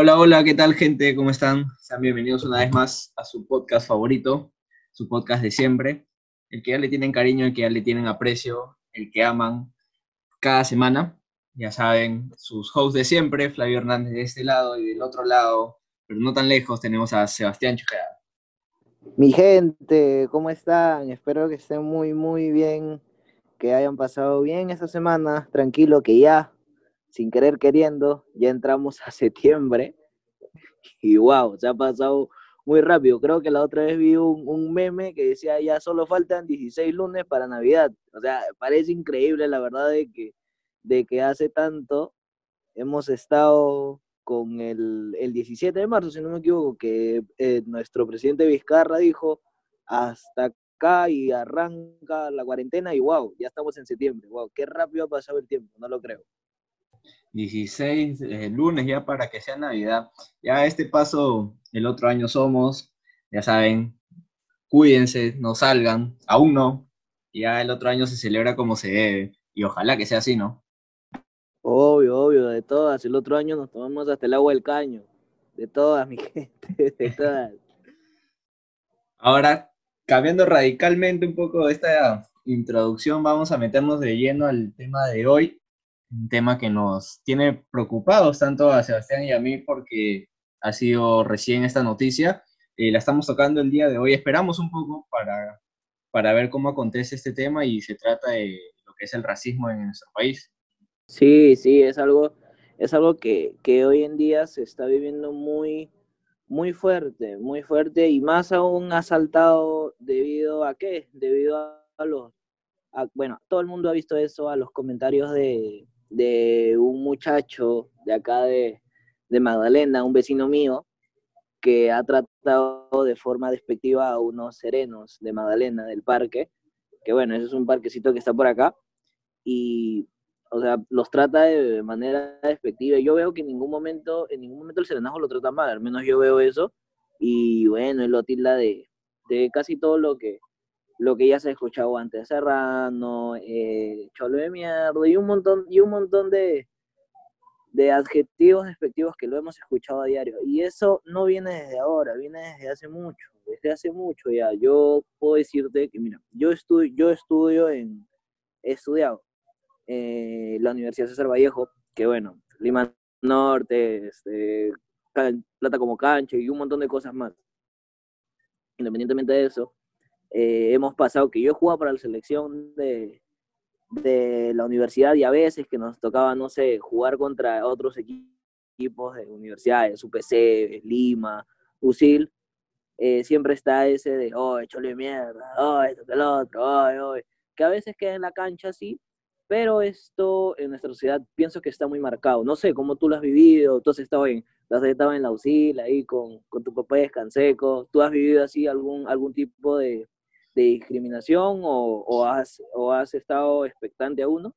Hola, hola, ¿qué tal gente? ¿Cómo están? Sean bienvenidos una vez más a su podcast favorito, su podcast de siempre, el que ya le tienen cariño, el que ya le tienen aprecio, el que aman cada semana. Ya saben, sus hosts de siempre, Flavio Hernández de este lado y del otro lado, pero no tan lejos, tenemos a Sebastián Chujeda. Mi gente, ¿cómo están? Espero que estén muy, muy bien, que hayan pasado bien esta semana, tranquilo, que ya sin querer queriendo, ya entramos a septiembre y wow, se ha pasado muy rápido. Creo que la otra vez vi un, meme que decía ya solo faltan 16 lunes para Navidad. O sea, parece increíble la verdad de que, de que hace tanto hemos estado con el, el 17 de marzo, si no me equivoco, que eh, nuestro presidente Vizcarra dijo hasta acá y arranca la cuarentena y wow, ya estamos en septiembre. Wow, qué rápido ha pasado el tiempo, no lo creo. 16 eh, lunes ya para que sea Navidad. Ya este paso el otro año somos, ya saben, cuídense, no salgan, aún no. Ya el otro año se celebra como se debe y ojalá que sea así, ¿no? Obvio, obvio, de todas. El otro año nos tomamos hasta el agua del caño. De todas, mi gente, de todas. Ahora, cambiando radicalmente un poco esta introducción, vamos a meternos de lleno al tema de hoy, un tema que nos tiene preocupados tanto a Sebastián y a mí porque ha sido recién esta noticia. y la estamos tocando el día de hoy. Esperamos un poco para, para ver cómo acontece este tema y se trata de lo que es el racismo en nuestro país. Sí, sí, es algo, es algo que, que hoy en día se está viviendo muy, muy fuerte, muy fuerte y más aún asaltado debido a qué? Debido a, los, bueno, todo el mundo ha visto eso, a los comentarios de, de un muchacho de acá de, Magdalena, un vecino mío, que ha tratado de forma despectiva a unos serenos de Magdalena, del parque, que bueno, ese es un parquecito que está por acá, y, o sea, los trata de manera despectiva. Yo veo que en ningún momento, en ningún momento el serenajo lo trata mal, al menos yo veo eso, y bueno, él lo tilda de, de casi todo lo que, lo que ya se ha escuchado antes, Serrano, eh, Cholo de mierda, y un montón, y un montón de, de adjetivos despectivos que lo hemos escuchado a diario. Y eso no viene desde ahora, viene desde hace mucho, desde hace mucho ya. Yo puedo decirte que, mira, yo, estudio, yo estudio en, he estudiado en la Universidad César Vallejo, que bueno, Lima Norte, este, Plata como cancha y un montón de cosas más. Independientemente de eso, eh, hemos pasado que yo he jugado para la selección de, de la universidad y a veces que nos tocaba, no sé, jugar contra otros equipos de universidades, UPC, Lima, USIL, eh, siempre está ese de, oh, chole mierda, oh, esto que el otro, oh, oh, que a veces queda en la cancha así, pero esto en nuestra sociedad pienso que está muy marcado. No sé cómo tú lo has vivido, tú has estado en, has estado en la USIL ahí con, con tu papá de Canseco, tú has vivido así algún, algún tipo de, de discriminación o, has, o has estado expectante a uno?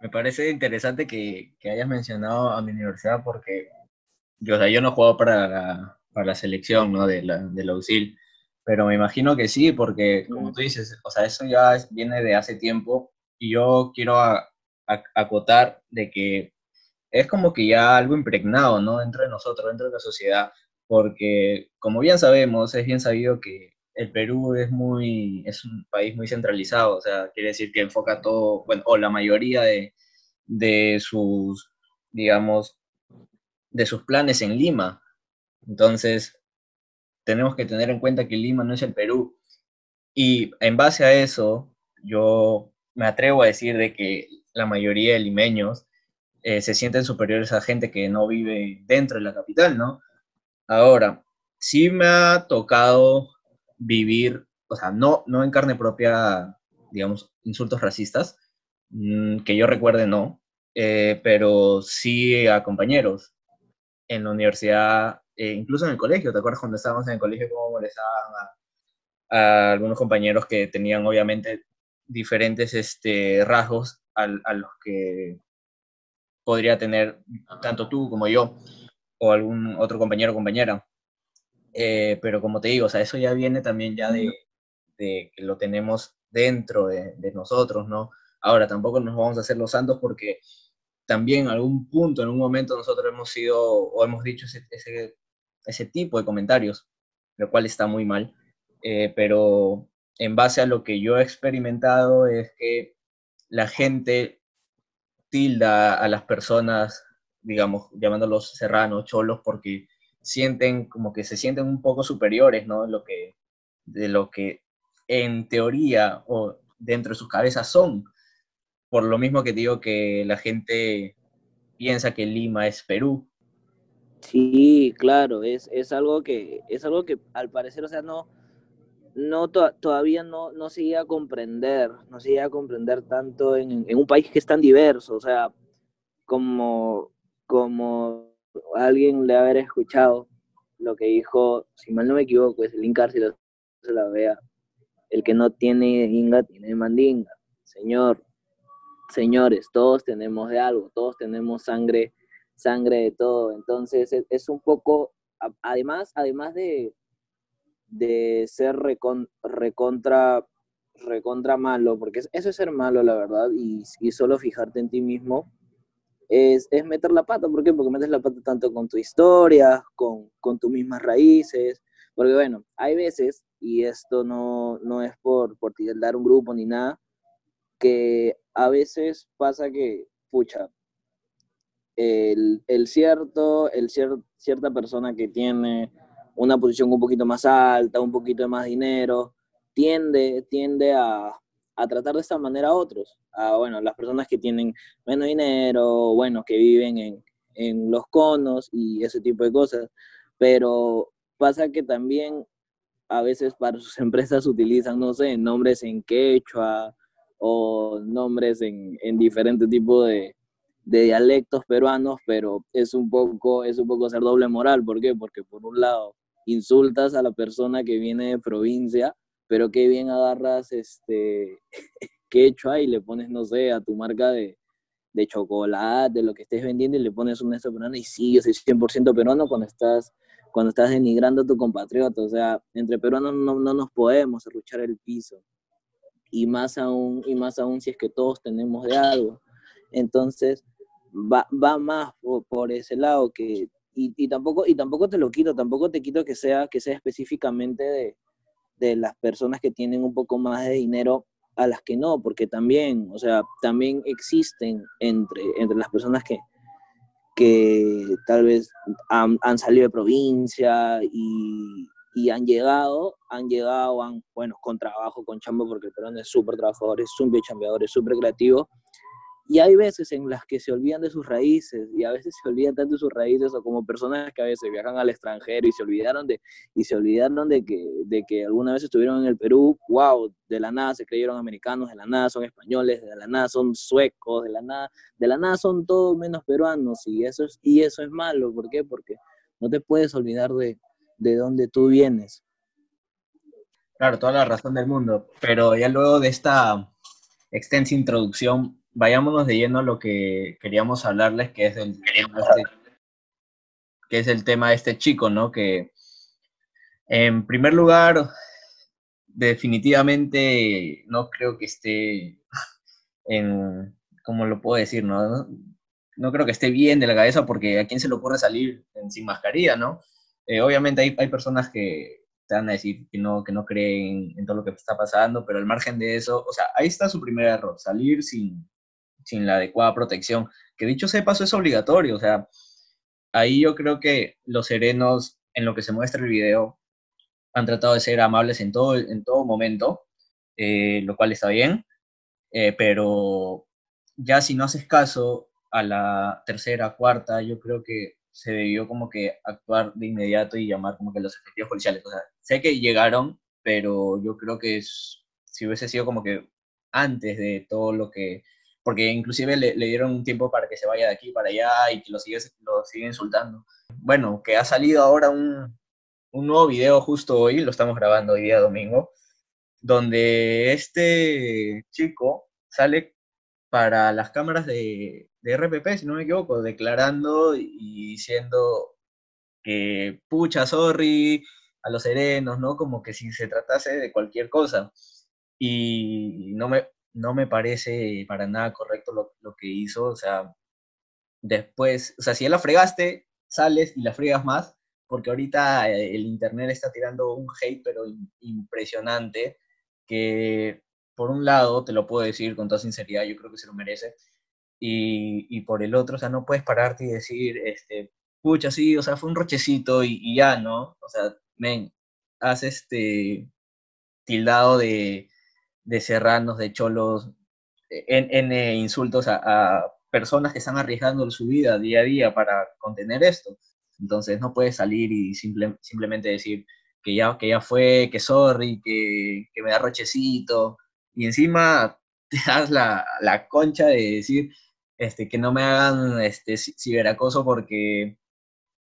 Me parece interesante que, hayas mencionado a mi universidad porque yo, o yo no he jugado para la, para la selección ¿no? de, la, de la USIL, pero me imagino que sí, porque como tú dices, o sea, eso ya viene de hace tiempo y yo quiero acotar de que es como que ya algo impregnado, ¿no? Dentro de nosotros, dentro de la sociedad, porque como bien sabemos, es bien sabido que el Perú es muy, es un país muy centralizado, o sea, quiere decir que enfoca todo, bueno, o la mayoría de, de sus, digamos, de sus planes en Lima. Entonces, tenemos que tener en cuenta que Lima no es el Perú. Y en base a eso, yo me atrevo a decir de que la mayoría de limeños eh, se sienten superiores a gente que no vive dentro de la capital, ¿no? Ahora, sí me ha tocado vivir, o sea, no, no en carne propia, digamos, insultos racistas, mm, que yo recuerde no, eh, pero sí a compañeros en la universidad, eh, incluso en el colegio, ¿te acuerdas cuando estábamos en el colegio cómo molestaban a, algunos compañeros que tenían obviamente diferentes este, rasgos a, a los que podría tener tanto tú como yo o algún otro compañero o compañera? Eh, pero como te digo, o sea, eso ya viene también ya de, de que lo tenemos dentro de, de, nosotros, ¿no? Ahora, tampoco nos vamos a hacer los santos porque también en algún punto, en un momento, nosotros hemos sido o hemos dicho ese, ese, ese tipo de comentarios, lo cual está muy mal. Eh, pero en base a lo que yo he experimentado es que la gente tilda a las personas, digamos, llamándolos serranos, cholos, porque sienten como que se sienten un poco superiores, ¿no? Lo que, de lo que en teoría o dentro de sus cabezas son. Por lo mismo que digo que la gente piensa que Lima es Perú. Sí, claro, es, es algo que, es algo que al parecer, o sea, no, no todavía no, no se llega a comprender, no se llega a comprender tanto en, en, un país que es tan diverso, o sea, como, como alguien le haber escuchado lo que dijo, si mal no me equivoco, es el Incar, si se la vea, el que no tiene inga tiene mandinga. Señor, señores, todos tenemos de algo, todos tenemos sangre, sangre de todo. Entonces es, un poco, además, además de, de ser recontra, recontra malo, porque eso es ser malo, la verdad, y solo fijarte en ti mismo, es, es, meter la pata. ¿Por qué? Porque metes la pata tanto con tu historia, con, con tus mismas raíces. Porque bueno, hay veces, y esto no, no es por, por dar un grupo ni nada, que a veces pasa que, pucha, el, el cierto, el cierta persona que tiene una posición un poquito más alta, un poquito de más dinero, tiende, tiende a, a tratar de esta manera a otros, a bueno, las personas que tienen menos dinero, bueno, que viven en, en los conos y ese tipo de cosas. Pero pasa que también a veces para sus empresas utilizan, no sé, nombres en quechua o nombres en, en diferentes tipos de, de, dialectos peruanos, pero es un poco, es un poco ser doble moral. ¿Por qué? Porque por un lado insultas a la persona que viene de provincia pero qué bien agarras este quechua y le pones, no sé, a tu marca de, de chocolate, de lo que estés vendiendo y le pones un esto peruano y sí, yo soy 100% peruano cuando estás, cuando estás denigrando a tu compatriota. O sea, entre peruanos no, no nos podemos arruchar el piso. Y más aún, y más aún si es que todos tenemos de algo. Entonces, va, va más por, por ese lado que, y, y, tampoco, y tampoco te lo quito, tampoco te quito que sea, que sea específicamente de, de las personas que tienen un poco más de dinero a las que no, porque también, o sea, también existen entre, entre las personas que, que tal vez han, salido de provincia y, y, han llegado, han llegado, han, bueno, con trabajo, con chamba, porque el peruano es súper trabajador, es súper chambeador, es súper creativo, y hay veces en las que se olvidan de sus raíces y a veces se olvidan tanto de sus raíces o como personas que a veces viajan al extranjero y se olvidaron de, y se olvidaron de que, de que alguna vez estuvieron en el Perú, wow, de la nada se creyeron americanos, de la nada son españoles, de la nada son suecos, de la nada, de la nada son todos menos peruanos y eso es, y eso es malo, ¿por qué? Porque no te puedes olvidar de, de dónde tú vienes. Claro, toda la razón del mundo, pero ya luego de esta extensa introducción vayámonos de lleno a lo que queríamos hablarles, que es el tema de este, que es el tema de este chico, ¿no? Que en primer lugar, definitivamente no creo que esté en, ¿cómo lo puedo decir? No, no creo que esté bien de la cabeza porque a quién se le ocurre salir sin mascarilla, ¿no? Eh, obviamente hay, hay personas que te van a decir que no, que no creen en todo lo que está pasando, pero al margen de eso, o sea, ahí está su primer error, salir sin, sin la adecuada protección, que dicho sea paso es obligatorio, o sea, ahí yo creo que los serenos, en lo que se muestra el video, han tratado de ser amables en todo, en todo momento, eh, lo cual está bien, eh, pero ya si no haces caso a la tercera, cuarta, yo creo que se debió como que actuar de inmediato y llamar como que los efectivos policiales. O sea, sé que llegaron, pero yo creo que si hubiese sido como que antes de todo lo que porque inclusive le, dieron un tiempo para que se vaya de aquí para allá y que lo sigue, lo sigue insultando. Bueno, que ha salido ahora un, un nuevo video justo hoy, lo estamos grabando hoy día domingo, donde este chico sale para las cámaras de, de RPP, si no me equivoco, declarando y diciendo que pucha, sorry, a los serenos, ¿no? Como que si se tratase de cualquier cosa. Y no me, no me parece para nada correcto lo, que hizo, o sea, después, o sea, si ya la fregaste, sales y la fregas más, porque ahorita eh, el Internet está tirando un hate, pero impresionante, que por un lado, te lo puedo decir con toda sinceridad, yo creo que se lo merece, y, por el otro, o sea, no puedes pararte y decir, este, pucha, sí, o sea, fue un rochecito y, ya, ¿no? O sea, ven, haz este tildado de, de serranos, de cholos, en, en insultos a, personas que están arriesgando su vida día a día para contener esto. Entonces no puedes salir y simplemente decir que ya, que ya fue, que sorry, que, que me da rochecito. Y encima te das la, la concha de decir este, que no me hagan este, ciberacoso porque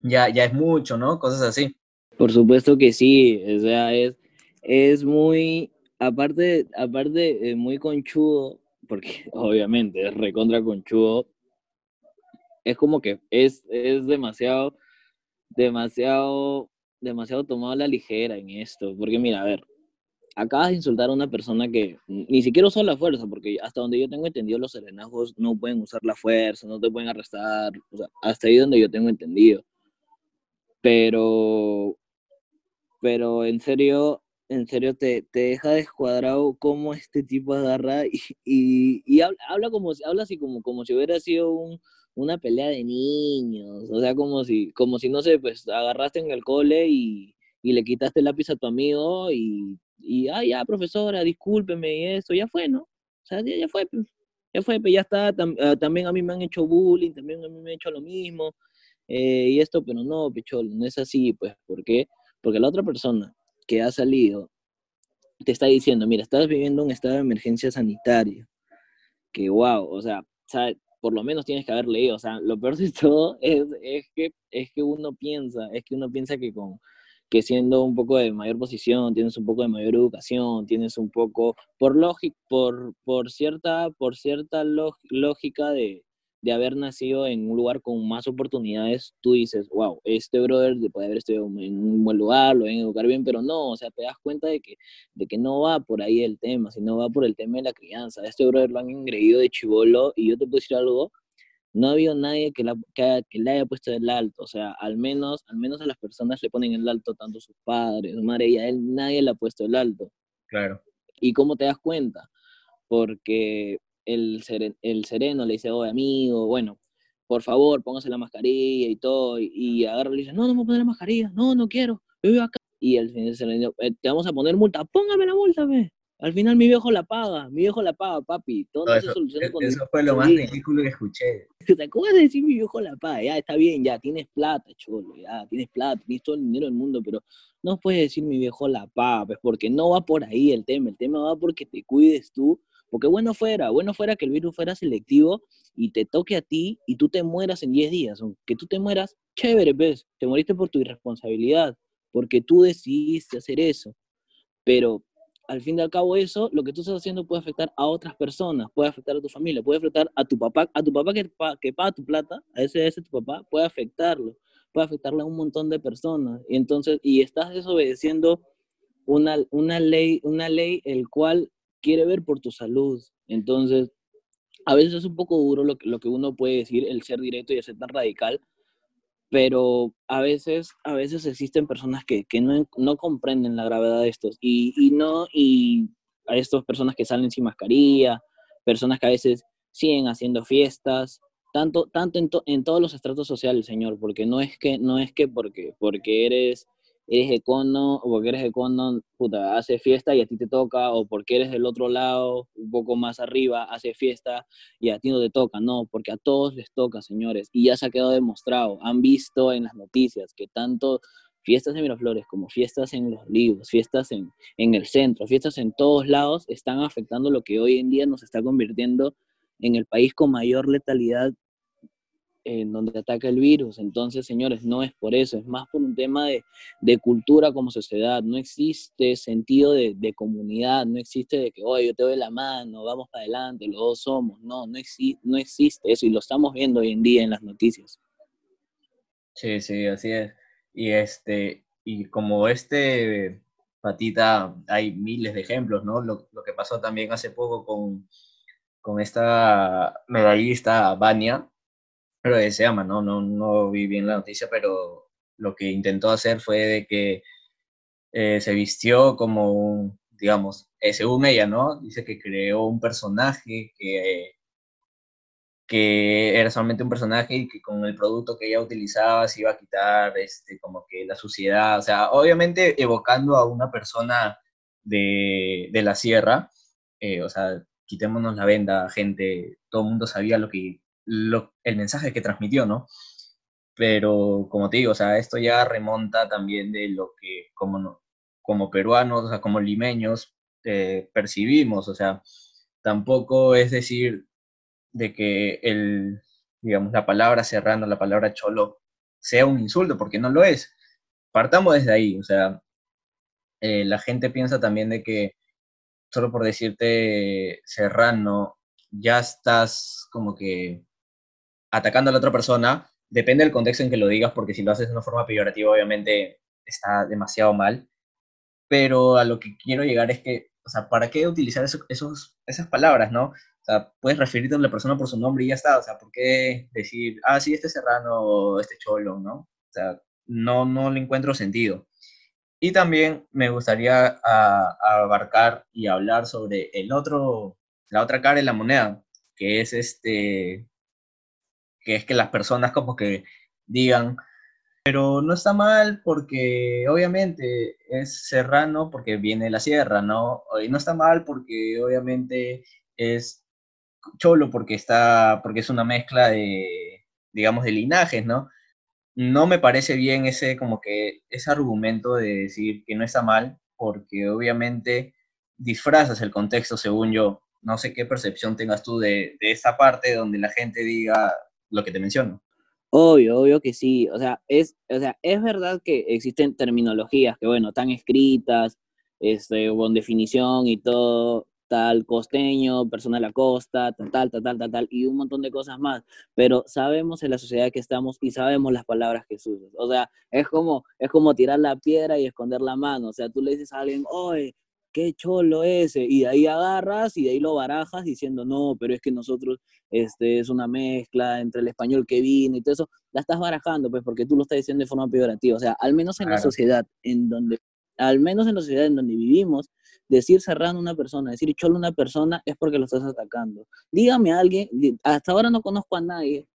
ya, ya es mucho, ¿no? Cosas así. Por supuesto que sí, o sea, es, es muy, aparte, aparte, eh, muy conchudo, porque obviamente es recontra conchudo, es como que es, es demasiado, demasiado, demasiado tomado a la ligera en esto, porque mira, a ver, acabas de insultar a una persona que ni siquiera usó la fuerza, porque hasta donde yo tengo entendido, los serenajos no pueden usar la fuerza, no te pueden arrestar, hasta ahí donde yo tengo entendido. Pero, pero en serio, en serio te, te deja descuadrado cómo este tipo agarra y, y, y habla, habla, como, habla así como, como si hubiera sido un, una pelea de niños, o sea, como si, como si, no sé, pues agarraste en el cole y, y le quitaste el lápiz a tu amigo y y, ya, profesora, discúlpeme y eso, ya fue, ¿no? O sea, ya, fue, pues, ya fue, pues ya está, ah, también a mí me han hecho bullying, también a mí me han hecho lo mismo, eh, y esto, pero no, pichol, no es así, pues, ¿por qué? Porque la otra persona que ha salido te está diciendo, mira, estás viviendo un estado de emergencia sanitaria, que wow, o sea, por lo menos tienes que haber leído, o sea, lo peor de todo es, es, que, es que uno piensa, es que uno piensa que con, que siendo un poco de mayor posición, tienes un poco de mayor educación, tienes un poco, por, por, por cierta, por cierta lógica de, de haber nacido en un lugar con más oportunidades, tú dices, wow, este brother puede haber estudiado en un buen lugar, lo ven educar bien, pero no, o sea, te das cuenta de que, de que no va por ahí el tema, sino va por el tema de la crianza. Este brother lo han engreído de chivolo y yo te puedo decir algo, no ha habido nadie que, la, que, le haya puesto el alto, o sea, al menos, al menos a las personas le ponen el alto tanto sus padres, su madre y a él nadie le ha puesto el alto. Claro. ¿Y cómo te das cuenta? Porque el, el sereno le dice, oye, amigo, bueno, por favor, póngase la mascarilla y todo, y, agarra y le dice, no, no me voy a poner la mascarilla, no, no quiero, yo vivo acá. Y el sereno, eh, te vamos a poner multa, póngame la multa, ve. Al final mi viejo la paga, mi viejo la paga, papi. Todo eso, e, eso fue lo más ridículo que escuché. ¿Cómo vas a decir mi viejo la paga? Ya, está bien, ya, tienes plata, cholo, ya, tienes plata, tienes todo el dinero del mundo, pero no puedes decir mi viejo la paga, pues porque no va por ahí el tema, el tema va porque te cuides tú, porque bueno fuera, bueno fuera que el virus fuera selectivo y te toque a ti y tú te mueras en 10 días, que tú te mueras, chévere, pues, te moriste por tu irresponsabilidad, porque tú decidiste hacer eso, pero al fin y al cabo eso, lo que tú estás haciendo puede afectar a otras personas, puede afectar a tu familia, puede afectar a tu papá, a tu papá que, que paga tu plata, a ese, ese tu papá, puede afectarlo, puede afectarle a un montón de personas. Y entonces, y estás desobedeciendo una, una ley, una ley el cual quiere ver por tu salud. Entonces, a veces es un poco duro lo, lo que uno puede decir, el ser directo y el ser tan radical, pero a veces, a veces existen personas que, que no, no, comprenden la gravedad de estos y, y, no, y a estas personas que salen sin mascarilla, personas que a veces siguen haciendo fiestas, tanto, tanto en, en todos los estratos sociales, señor, porque no es que, no es que porque, porque eres eres econo, o porque eres econo, puta, hace fiesta y a ti te toca, o porque eres del otro lado, un poco más arriba, hace fiesta y a ti no te toca, no, porque a todos les toca, señores, y ya se ha quedado demostrado, han visto en las noticias que tanto fiestas en Miraflores como fiestas en los libros, fiestas en, en el centro, fiestas en todos lados, están afectando lo que hoy en día nos está convirtiendo en el país con mayor letalidad en donde ataca el virus. Entonces, señores, no es por eso, es más por un tema de, de cultura como sociedad. No existe sentido de, de, comunidad, no existe de que, oye, yo te doy la mano, vamos para adelante, los dos somos. No, no, no existe eso y lo estamos viendo hoy en día en las noticias. Sí, sí, así es. Y, este, y como este patita, hay miles de ejemplos, ¿no? Lo, lo que pasó también hace poco con, con esta medallista, Vania, pero se llama, ¿no? ¿no? No vi bien la noticia, pero lo que intentó hacer fue de que eh, se vistió como, digamos, eh, según ella, ¿no? Dice que creó un personaje que, que era solamente un personaje y que con el producto que ella utilizaba se iba a quitar este, como que la suciedad, o sea, obviamente evocando a una persona de, de la sierra, eh, o sea, quitémonos la venda, gente, todo el mundo sabía lo que, lo, el mensaje que transmitió, ¿no? Pero como te digo, o sea, esto ya remonta también de lo que como, como peruanos, o sea, como limeños, eh, percibimos, o sea, tampoco es decir de que el, digamos, la palabra serrano, la palabra cholo, sea un insulto, porque no lo es. Partamos desde ahí, o sea, eh, la gente piensa también de que solo por decirte serrano, ya estás como que atacando a la otra persona, depende del contexto en que lo digas, porque si lo haces de una forma peyorativa, obviamente está demasiado mal. Pero a lo que quiero llegar es que, o sea, ¿para qué utilizar esos, esas palabras, no? O sea, puedes referirte a la persona por su nombre y ya está. O sea, ¿por qué decir, ah, sí, este serrano o este cholo, no? O sea, no, no le encuentro sentido. Y también me gustaría abarcar y hablar sobre el otro, la otra cara de la moneda, que es este, que es que las personas como que digan, pero no está mal porque obviamente es serrano porque viene de la sierra, ¿no? Y no está mal porque obviamente es cholo porque está, porque es una mezcla de, digamos, de linajes, ¿no? No me parece bien ese, como que, ese argumento de decir que no está mal porque obviamente disfrazas el contexto según yo. No sé qué percepción tengas tú de, de esa parte donde la gente diga, lo que te menciono. Obvio, obvio que sí. O sea, es, o sea, es verdad que existen terminologías que, bueno, están escritas, este, con definición y todo, tal costeño, persona de la costa, tal, tal, tal, tal, tal, y un montón de cosas más. Pero sabemos en la sociedad que estamos y sabemos las palabras que usas. O sea, es como, es como tirar la piedra y esconder la mano. O sea, tú le dices a alguien, oye, qué cholo ese, y de ahí agarras y de ahí lo barajas diciendo, no, pero es que nosotros, este, es una mezcla entre el español que vino y todo eso, la estás barajando, pues, porque tú lo estás diciendo de forma peyorativa, o sea, al menos en la sociedad en donde, al menos en la sociedad en donde vivimos, decir serrano a una persona, decir cholo a una persona es porque lo estás atacando. Dígame a alguien, hasta ahora no conozco a nadie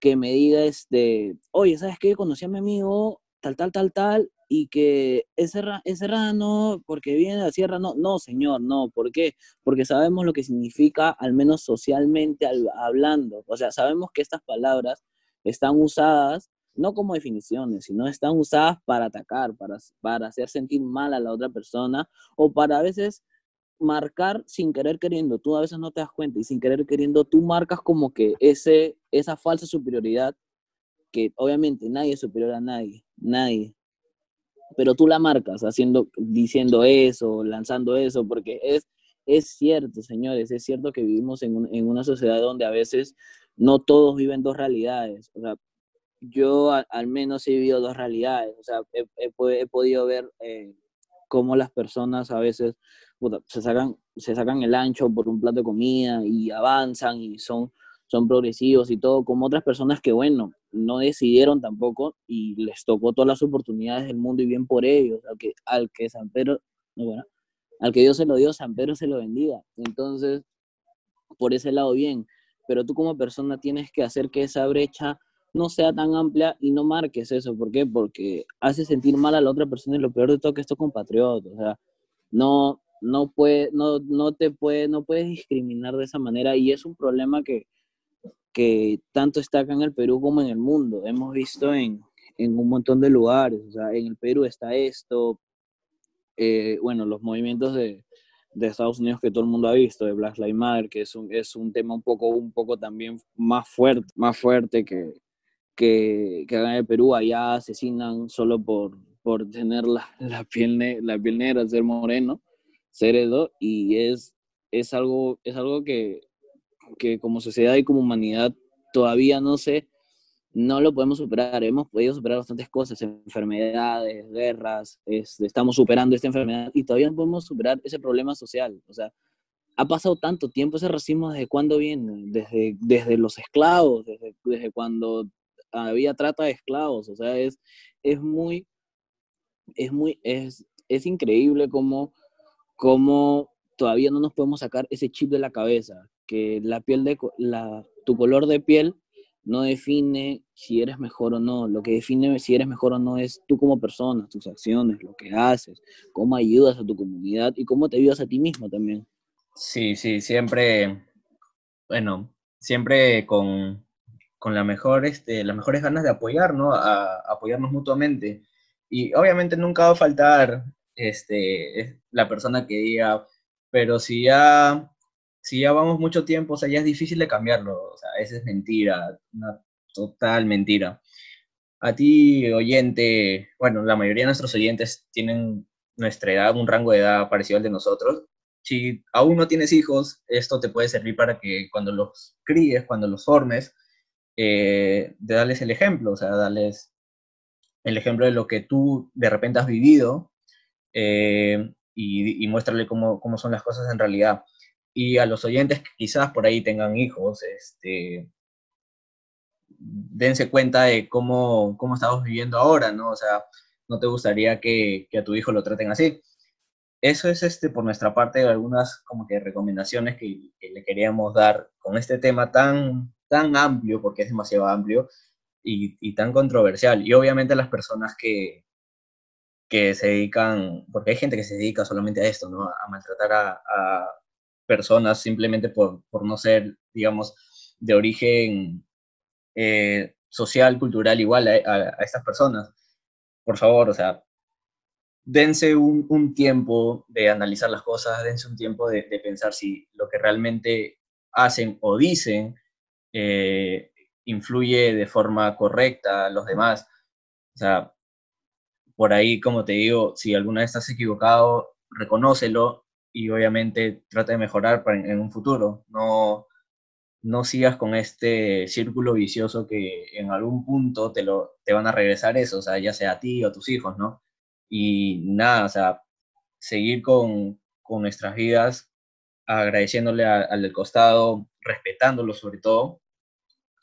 que me diga, este, oye, ¿sabes qué? Conocí a mi amigo, tal, tal, tal, tal, y que es, serrano porque viene de la sierra. No, no, señor, no. ¿Por qué? Porque sabemos lo que significa, al menos socialmente hablando. O sea, sabemos que estas palabras están usadas no como definiciones, sino están usadas para atacar, para, para hacer sentir mal a la otra persona o para a veces marcar sin querer queriendo. Tú a veces no te das cuenta y sin querer queriendo tú marcas como que ese, esa falsa superioridad que obviamente nadie es superior a nadie, nadie pero tú la marcas haciendo, diciendo eso, lanzando eso, porque es, es cierto, señores, es cierto que vivimos en, en una sociedad donde a veces no todos viven dos realidades. O sea, yo al menos he vivido dos realidades. O sea, he, he, podido ver eh, cómo las personas a veces se, sacan, se sacan el ancho por un plato de comida y avanzan y son son progresivos y todo, como otras personas que, bueno, no decidieron tampoco y les tocó todas las oportunidades del mundo y bien por ellos, al que, al que San Pedro, bueno, al que Dios se lo dio, San Pedro se lo bendiga. Entonces, por ese lado bien, pero tú como persona tienes que hacer que esa brecha no sea tan amplia y no marques eso. ¿Por qué? Porque hace sentir mal a la otra persona y lo peor de todo que esto compatriota. O sea, no, no, puede, no, no te puede, no puedes discriminar de esa manera y es un problema que, que tanto está acá en el Perú como en el mundo. Hemos visto en, en un montón de lugares, o sea, en el Perú está esto, eh, bueno, los movimientos de, de, Estados Unidos que todo el mundo ha visto, de Black Lives Matter, que es un, es un tema un poco, un poco también más fuerte, más fuerte que, que, que en el Perú, allá asesinan solo por, por tener la, la, piel, la piel negra, ser moreno, ser edo, y es, es, algo, es algo que que como sociedad y como humanidad todavía no sé, no lo podemos superar. Hemos podido superar bastantes cosas, enfermedades, guerras, estamos superando esta enfermedad y todavía no podemos superar ese problema social. O sea, ha pasado tanto tiempo ese racismo, ¿desde cuándo viene? Desde, desde los esclavos, desde, desde cuando había trata de esclavos, o sea, es, es muy, es muy, es, es increíble cómo, cómo todavía no nos podemos sacar ese chip de la cabeza, que la piel de, la, tu color de piel no define si eres mejor o no. Lo que define si eres mejor o no es tú como persona, tus acciones, lo que haces, cómo ayudas a tu comunidad y cómo te ayudas a ti mismo también. Sí, sí, siempre, bueno, siempre con, con la mejor, este, las mejores ganas de apoyar, ¿no? Apoyarnos mutuamente. Y obviamente nunca va a faltar este, la persona que diga, pero si ya si ya vamos mucho tiempo, o sea, ya es difícil de cambiarlo, o sea, esa es mentira, una total mentira. A ti, oyente, bueno, la mayoría de nuestros oyentes tienen nuestra edad, un rango de edad parecido al de nosotros. Si aún no tienes hijos, esto te puede servir para que cuando los críes, cuando los formes, eh, de darles el ejemplo, o sea, darles el ejemplo de lo que tú de repente has vivido eh, y, y muéstrale cómo, cómo son las cosas en realidad y a los oyentes que quizás por ahí tengan hijos, este, dense cuenta de cómo, cómo estamos viviendo ahora, ¿no? O sea, no te gustaría que, que, a tu hijo lo traten así. Eso es este, por nuestra parte algunas como que recomendaciones que, que, le queríamos dar con este tema tan, tan amplio, porque es demasiado amplio y, y tan controversial. Y obviamente las personas que, que se dedican, porque hay gente que se dedica solamente a esto, ¿no? A maltratar a, a personas simplemente por, por no ser, digamos, de origen eh, social, cultural igual a, estas personas. Por favor, o sea, dense un, un, tiempo de analizar las cosas, dense un tiempo de, de pensar si lo que realmente hacen o dicen eh, influye de forma correcta a los demás. O sea, por ahí, como te digo, si alguna vez estás equivocado, reconócelo y obviamente trata de mejorar en, un futuro. No, no sigas con este círculo vicioso que en algún punto te, lo, te van a regresar eso, o sea, ya sea a ti o a tus hijos, ¿no? Y nada, o sea, seguir con, con nuestras vidas agradeciéndole al del costado, respetándolo sobre todo.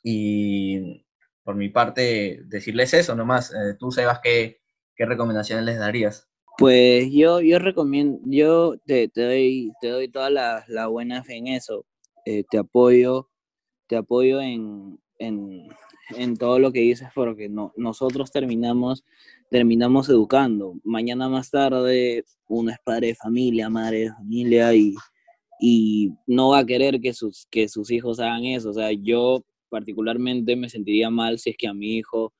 Y por mi parte, decirles eso nomás. Eh, tú, Sebas, ¿qué, ¿qué recomendaciones les darías? Pues yo, yo recomiendo, yo te, te, doy, te doy toda la, buena fe en eso. Eh, te apoyo, te apoyo en, en, en, todo lo que dices porque no, nosotros terminamos, terminamos educando. Mañana más tarde uno es padre de familia, madre de familia y, y no va a querer que sus, que sus hijos hagan eso. O sea, yo particularmente me sentiría mal si es que a mi hijo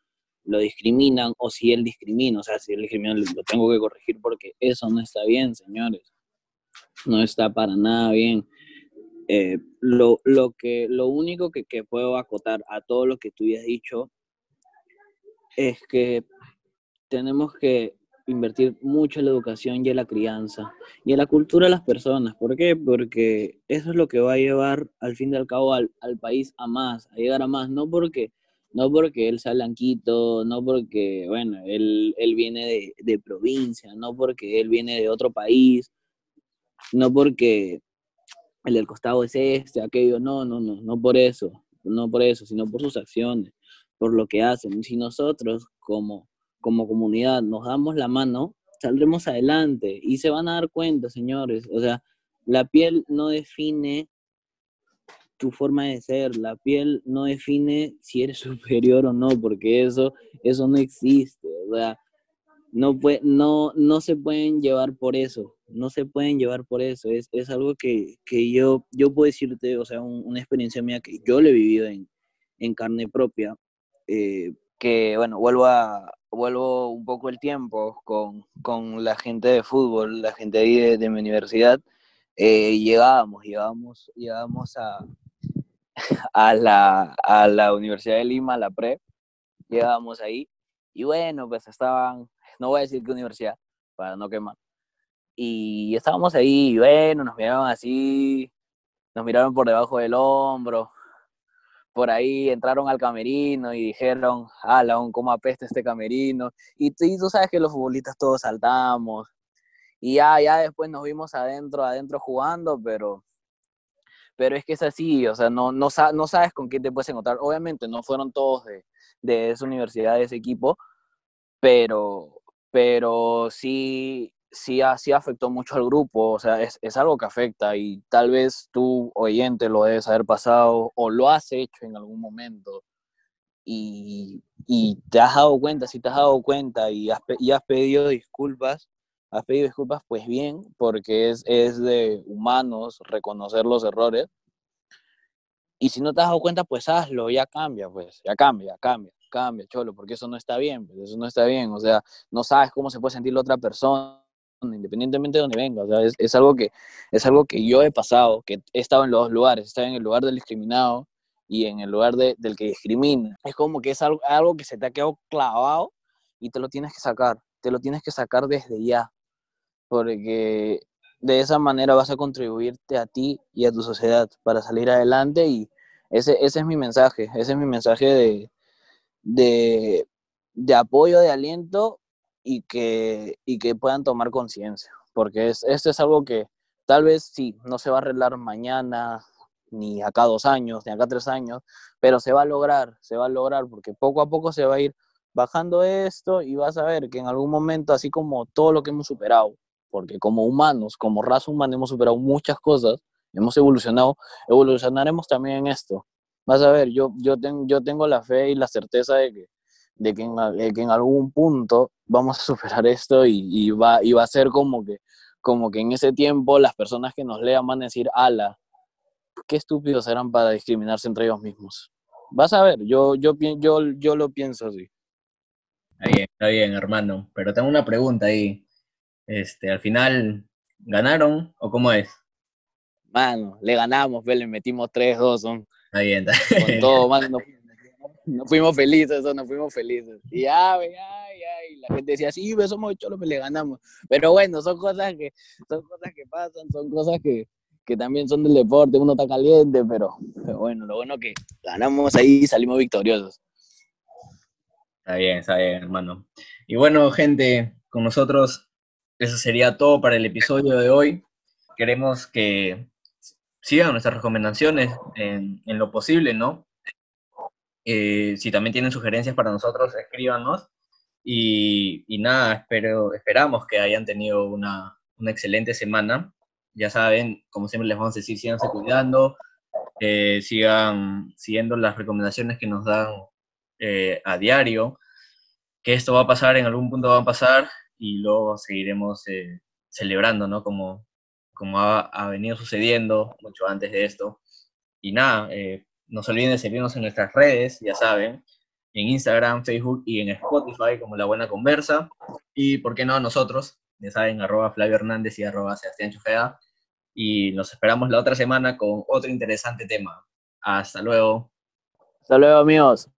lo discriminan o si él discrimina, o sea, si él discrimina lo tengo que corregir porque eso no está bien, señores. No está para nada bien. Eh, lo, lo, que, lo único que, que, puedo acotar a todo lo que tú has dicho es que tenemos que invertir mucho en la educación y en la crianza y en la cultura de las personas. ¿Por qué? Porque eso es lo que va a llevar al fin y al cabo al, al país a más, a llegar a más, no porque no porque él sea blanquito, no porque, bueno, él, él viene de, de, provincia, no porque él viene de otro país, no porque el del costado es este, aquello, no, no, no, no por eso, no por eso, sino por sus acciones, por lo que hacen. Si nosotros como, como comunidad nos damos la mano, saldremos adelante y se van a dar cuenta, señores. O sea, la piel no define tu forma de ser, la piel no define si eres superior o no, porque eso, eso no existe, o sea, no, puede, no, no se pueden llevar por eso, no se pueden llevar por eso, es, es algo que, que, yo, yo puedo decirte, o sea, una experiencia mía que yo lo he vivido en, en carne propia, eh, que bueno, vuelvo a, vuelvo un poco el tiempo con, con la gente de fútbol, la gente ahí de, de mi universidad, eh, llegábamos, llegábamos, llegábamos a, a la, a la Universidad de Lima, a la PRE, llegábamos ahí, y bueno, pues estaban, no voy a decir qué universidad, para no quemar, y estábamos ahí, y bueno, nos miraban así, nos miraron por debajo del hombro, por ahí entraron al camerino y dijeron, ala, cómo apesta este camerino, y, y tú sabes que los futbolistas todos saltamos, y ya, ya después nos vimos adentro, adentro jugando, pero pero es que es así, o sea, no, no, no sabes con quién te puedes encontrar. Obviamente no fueron todos de, de esa universidad, de ese equipo, pero, pero sí, sí, sí afectó mucho al grupo, o sea, es, es, algo que afecta y tal vez tú, oyente, lo debes haber pasado o lo has hecho en algún momento y, y te has dado cuenta, si te has dado cuenta y has, y has pedido disculpas, has pedido disculpas, pues bien, porque es, es de humanos reconocer los errores. Y si no te has dado cuenta, pues hazlo, ya cambia, pues, ya cambia, cambia, cambia, cholo, porque eso no está bien, pues, eso no está bien, o sea, no sabes cómo se puede sentir la otra persona, independientemente de donde venga, o sea, es, es, algo que, es algo que yo he pasado, que he estado en los dos lugares, he estado en el lugar del discriminado y en el lugar de, del que discrimina. Es como que es algo, algo que se te ha quedado clavado y te lo tienes que sacar, te lo tienes que sacar desde ya, porque de esa manera vas a contribuirte a ti y a tu sociedad para salir adelante y ese, ese es mi mensaje, ese es mi mensaje de, de, de apoyo, de aliento y que, y que puedan tomar conciencia, porque es, esto es algo que tal vez sí, no se va a arreglar mañana, ni acá dos años, ni acá tres años, pero se va a lograr, se va a lograr, porque poco a poco se va a ir bajando esto y vas a ver que en algún momento, así como todo lo que hemos superado, porque como humanos, como raza humana hemos superado muchas cosas, hemos evolucionado, evolucionaremos también en esto. Vas a ver, yo, yo, yo tengo la fe y la certeza de que, de que, en, que en algún punto vamos a superar esto y, va, y va a ser como que, como que en ese tiempo las personas que nos lean van a decir, ala, qué estúpidos eran para discriminarse entre ellos mismos. Vas a ver, yo, yo, yo, yo lo pienso así. Está bien, está bien, hermano. Pero tengo una pregunta ahí. Este, al final, ¿ganaron o cómo es? Mano, le ganamos, le metimos 3-2, son. Está bien, Con todo, mano, nos, fuimos felices, nos fuimos felices. Y ay, ay, ay, la gente decía, sí, somos cholos, le ganamos. Pero bueno, son cosas que, son cosas que pasan, son cosas que, que también son del deporte, uno está caliente, pero, pero bueno, lo bueno que ganamos ahí y salimos victoriosos. Está bien, está bien, hermano. Y bueno, gente, con nosotros eso sería todo para el episodio de hoy. Queremos que sigan nuestras recomendaciones en, lo posible, ¿no? Eh, si también tienen sugerencias para nosotros, escríbanos. Y, nada, espero, esperamos que hayan tenido una, excelente semana. Ya saben, como siempre les vamos a decir, síganse cuidando, eh, sigan siguiendo las recomendaciones que nos dan eh, a diario, que esto va a pasar, en algún punto va a pasar, y luego seguiremos eh, celebrando, ¿no? Como, como ha, venido sucediendo mucho antes de esto. Y nada, eh, no se olviden de seguirnos en nuestras redes, ya saben, en Instagram, Facebook y en Spotify como La Buena Conversa. Y, ¿por qué no, nosotros? Ya saben, arroba Flavio Hernández y arroba Sebastián Chufea. Y nos esperamos la otra semana con otro interesante tema. Hasta luego. Hasta luego, amigos.